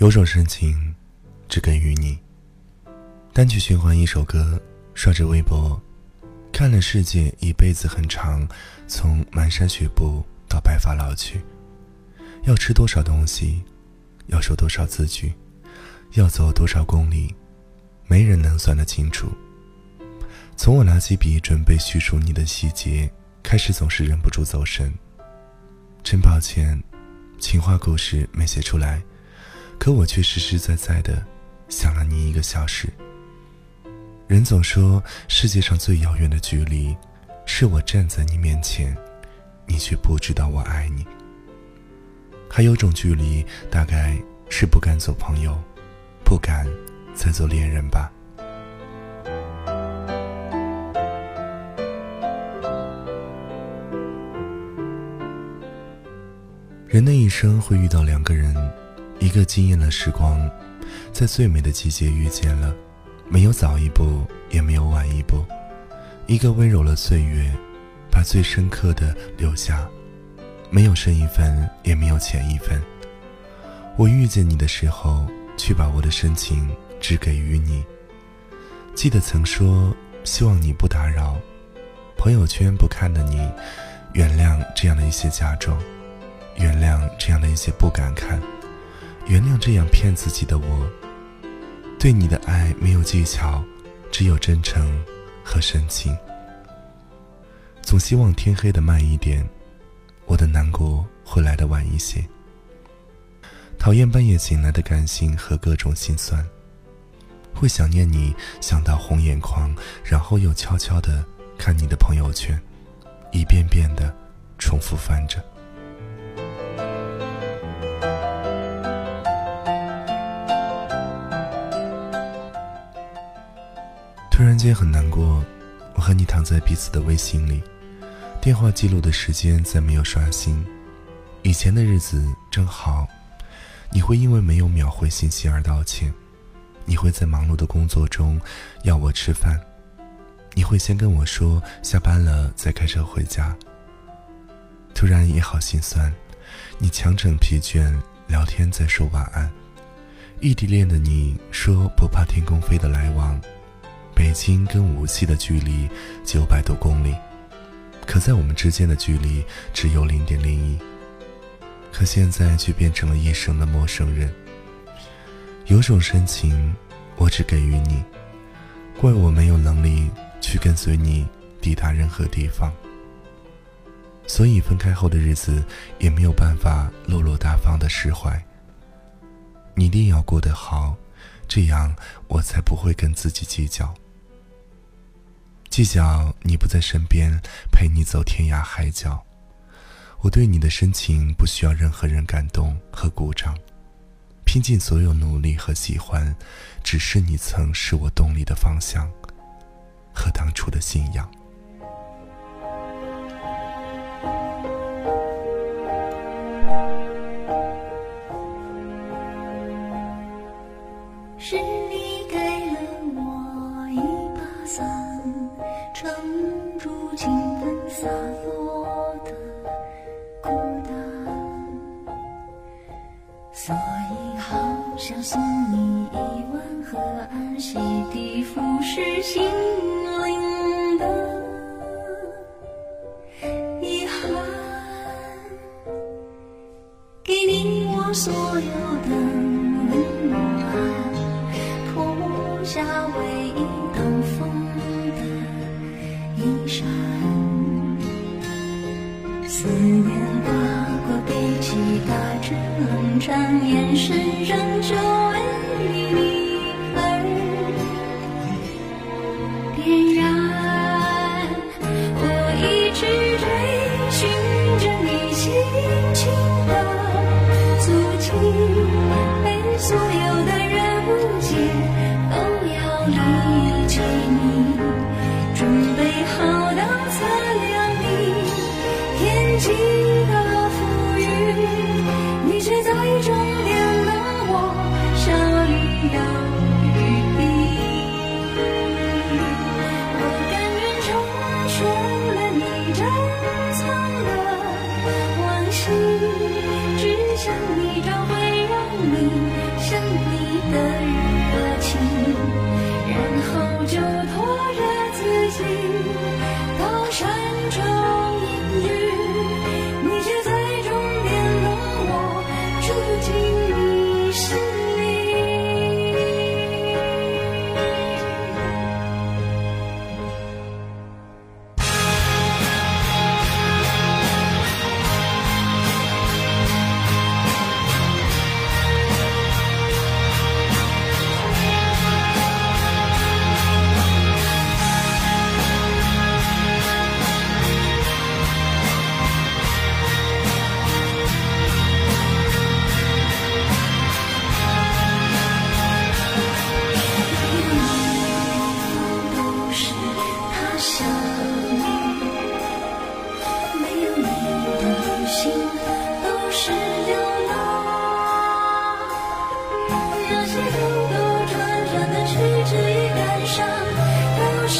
有种深情，只给予你。单曲循环一首歌，刷着微博，看了世界一辈子很长，从蹒跚学步到白发老去。要吃多少东西，要说多少字句，要走多少公里，没人能算得清楚。从我拿起笔准备叙述你的细节开始，总是忍不住走神。真抱歉，情话故事没写出来。可我却实实在在的想了你一个小时。人总说世界上最遥远的距离，是我站在你面前，你却不知道我爱你。还有种距离，大概是不敢做朋友，不敢再做恋人吧。人的一生会遇到两个人。一个惊艳了时光，在最美的季节遇见了，没有早一步，也没有晚一步。一个温柔了岁月，把最深刻的留下，没有深一分，也没有浅一分。我遇见你的时候，却把我的深情只给予你。记得曾说，希望你不打扰，朋友圈不看的你，原谅这样的一些假装，原谅这样的一些不敢看。原谅这样骗自己的我，对你的爱没有技巧，只有真诚和深情。总希望天黑的慢一点，我的难过会来的晚一些。讨厌半夜醒来的感性和各种心酸，会想念你想到红眼眶，然后又悄悄的看你的朋友圈，一遍遍的重复翻着。突然间很难过，我和你躺在彼此的微信里，电话记录的时间再没有刷新。以前的日子真好，你会因为没有秒回信息而道歉，你会在忙碌的工作中要我吃饭，你会先跟我说下班了再开车回家。突然也好心酸，你强整疲倦聊天再说晚安，异地恋的你说不怕天空飞的来往。北京跟无锡的距离九百多公里，可在我们之间的距离只有零点零一。可现在却变成了一生的陌生人。有种深情，我只给予你，怪我没有能力去跟随你抵达任何地方。所以分开后的日子也没有办法落落大方的释怀。你一定要过得好，这样我才不会跟自己计较。计较你不在身边，陪你走天涯海角。我对你的深情不需要任何人感动和鼓掌，拼尽所有努力和喜欢，只是你曾是我动力的方向和当初的信仰。洗涤腐蚀心灵的遗憾，给你我所有的温暖，脱下唯一挡风的衣衫，思念划过背脊，打着冷战，眼神仍旧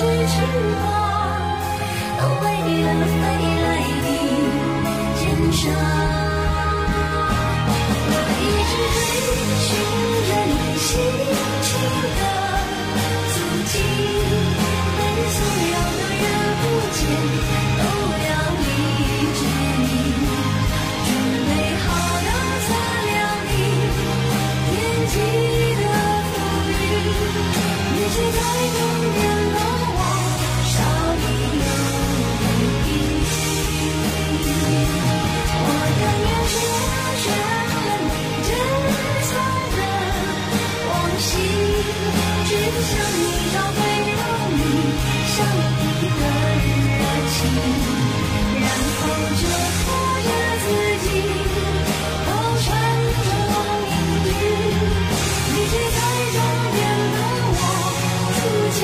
知情话都为了飞来你肩上我一直追寻着你心。心只想你找回你像你的热情。然后就拖着自己到山城隐居你却在终点等我住进